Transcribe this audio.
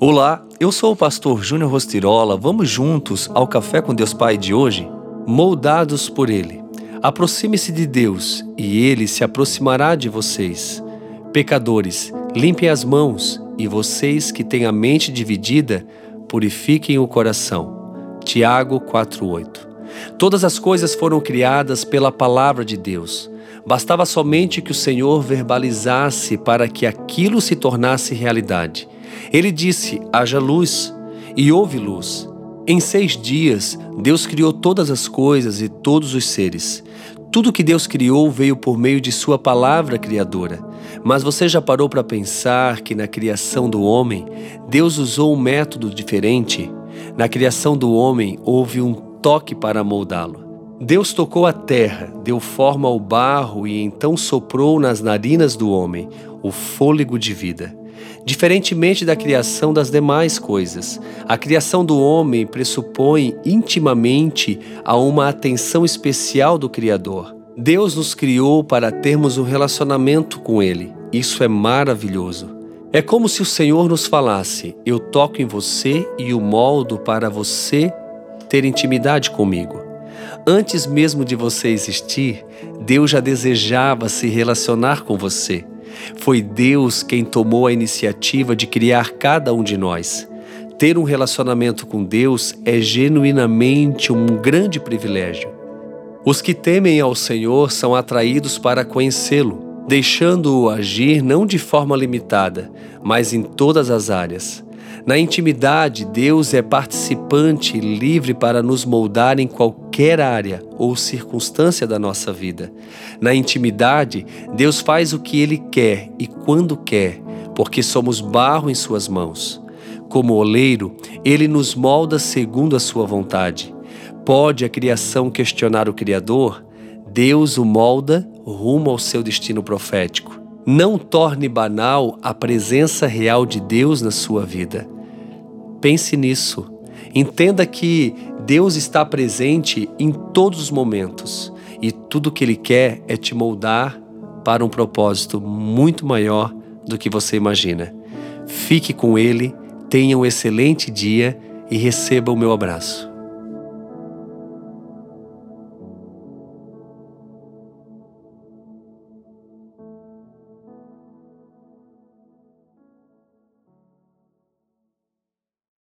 Olá, eu sou o pastor Júnior Rostirola. Vamos juntos ao Café com Deus Pai de hoje? Moldados por Ele. Aproxime-se de Deus e Ele se aproximará de vocês. Pecadores, limpem as mãos e vocês que têm a mente dividida, purifiquem o coração. Tiago 4:8. Todas as coisas foram criadas pela palavra de Deus. Bastava somente que o Senhor verbalizasse para que aquilo se tornasse realidade. Ele disse: haja luz, e houve luz. Em seis dias, Deus criou todas as coisas e todos os seres. Tudo que Deus criou veio por meio de Sua palavra criadora. Mas você já parou para pensar que na criação do homem, Deus usou um método diferente? Na criação do homem, houve um toque para moldá-lo. Deus tocou a terra, deu forma ao barro e então soprou nas narinas do homem o fôlego de vida. Diferentemente da criação das demais coisas, a criação do homem pressupõe intimamente a uma atenção especial do Criador. Deus nos criou para termos um relacionamento com Ele. Isso é maravilhoso. É como se o Senhor nos falasse: Eu toco em você e o moldo para você ter intimidade comigo. Antes mesmo de você existir, Deus já desejava se relacionar com você. Foi Deus quem tomou a iniciativa de criar cada um de nós. Ter um relacionamento com Deus é genuinamente um grande privilégio. Os que temem ao Senhor são atraídos para conhecê-lo, deixando-o agir não de forma limitada, mas em todas as áreas. Na intimidade, Deus é participante livre para nos moldar em qualquer área ou circunstância da nossa vida. Na intimidade, Deus faz o que Ele quer e quando quer, porque somos barro em Suas mãos. Como oleiro, Ele nos molda segundo a Sua vontade. Pode a criação questionar o Criador? Deus o molda rumo ao seu destino profético. Não torne banal a presença real de Deus na sua vida. Pense nisso. Entenda que Deus está presente em todos os momentos e tudo que Ele quer é te moldar para um propósito muito maior do que você imagina. Fique com Ele, tenha um excelente dia e receba o meu abraço.